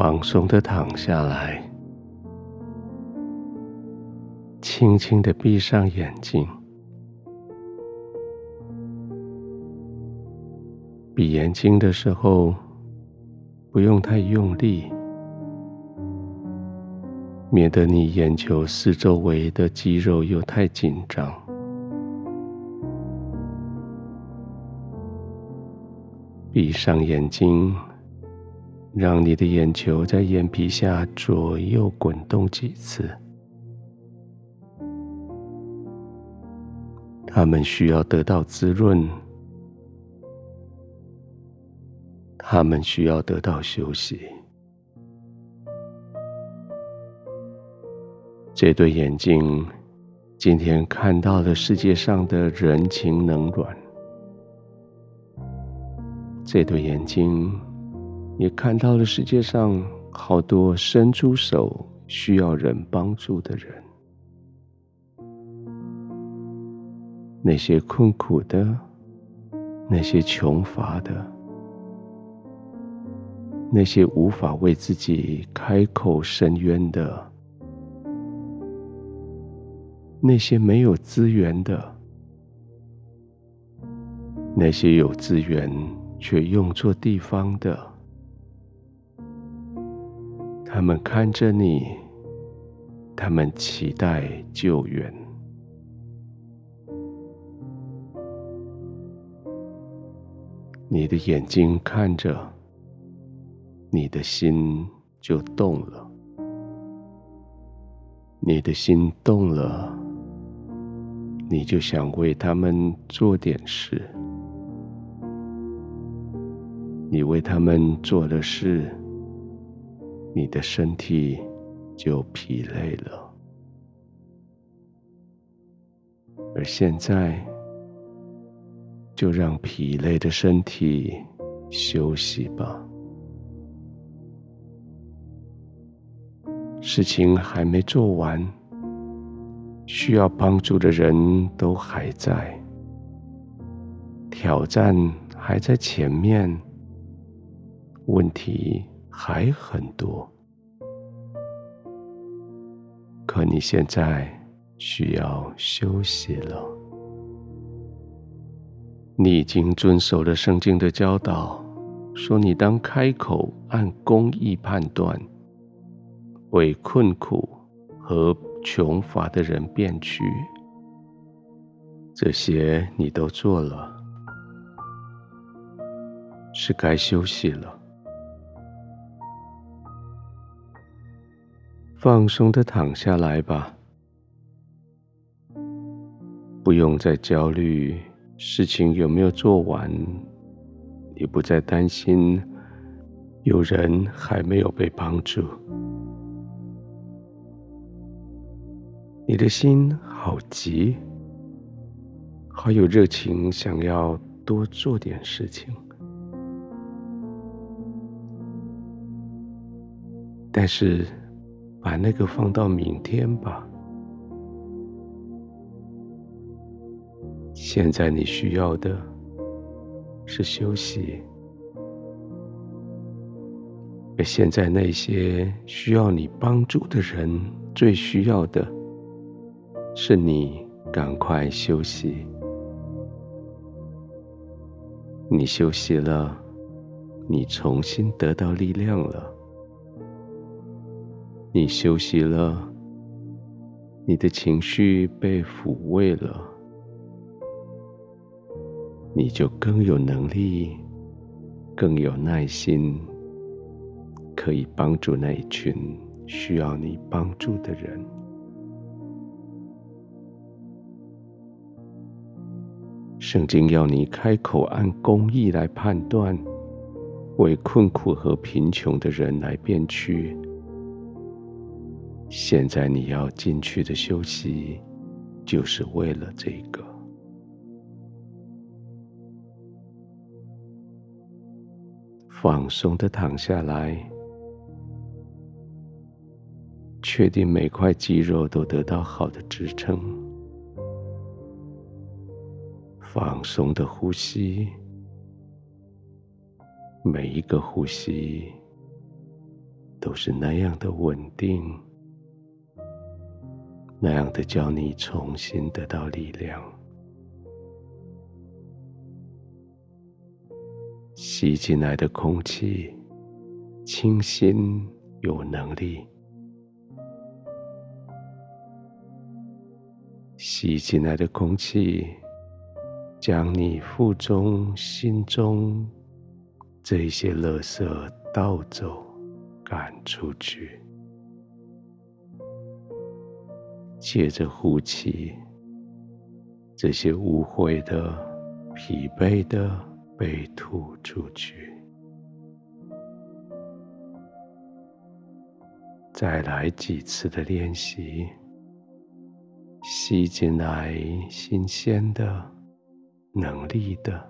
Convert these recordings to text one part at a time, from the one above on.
放松的躺下来，轻轻的闭上眼睛。闭眼睛的时候，不用太用力，免得你眼球四周围的肌肉又太紧张。闭上眼睛。让你的眼球在眼皮下左右滚动几次，它们需要得到滋润，它们需要得到休息。这对眼睛今天看到了世界上的人情冷暖，这对眼睛。也看到了世界上好多伸出手需要人帮助的人，那些困苦的，那些穷乏的，那些无法为自己开口申冤的，那些没有资源的，那些有资源却用错地方的。他们看着你，他们期待救援。你的眼睛看着，你的心就动了。你的心动了，你就想为他们做点事。你为他们做的事。你的身体就疲累了，而现在就让疲累的身体休息吧。事情还没做完，需要帮助的人都还在，挑战还在前面，问题还很多，可你现在需要休息了。你已经遵守了圣经的教导，说你当开口按公义判断，为困苦和穷乏的人辩屈。这些你都做了，是该休息了。放松的躺下来吧，不用再焦虑事情有没有做完，也不再担心有人还没有被帮助。你的心好急，好有热情，想要多做点事情，但是。把那个放到明天吧。现在你需要的是休息，而现在那些需要你帮助的人，最需要的是你赶快休息。你休息了，你重新得到力量了。你休息了，你的情绪被抚慰了，你就更有能力、更有耐心，可以帮助那一群需要你帮助的人。圣经要你开口按公义来判断，为困苦和贫穷的人来辩屈。现在你要进去的休息，就是为了这个。放松的躺下来，确定每块肌肉都得到好的支撑。放松的呼吸，每一个呼吸都是那样的稳定，那样的叫你重新得到力量。吸进来的空气，清新有能力；吸进来的空气，将你腹中、心中这些垃圾倒走、赶出去。借着呼气，这些污秽的、疲惫的。被吐出去，再来几次的练习，吸进来新鲜的、能力的、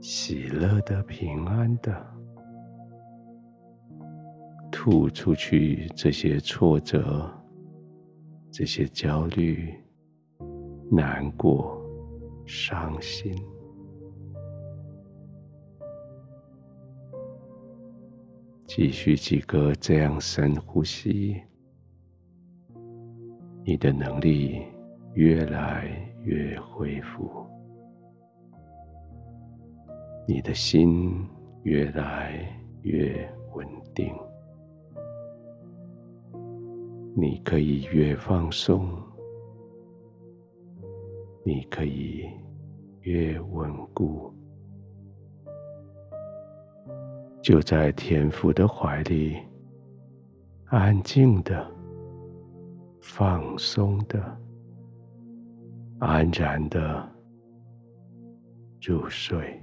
喜乐的、平安的，吐出去这些挫折、这些焦虑、难过、伤心。继续几个这样深呼吸，你的能力越来越恢复，你的心越来越稳定，你可以越放松，你可以越稳固。就在天父的怀里，安静的、放松的、安然的入睡。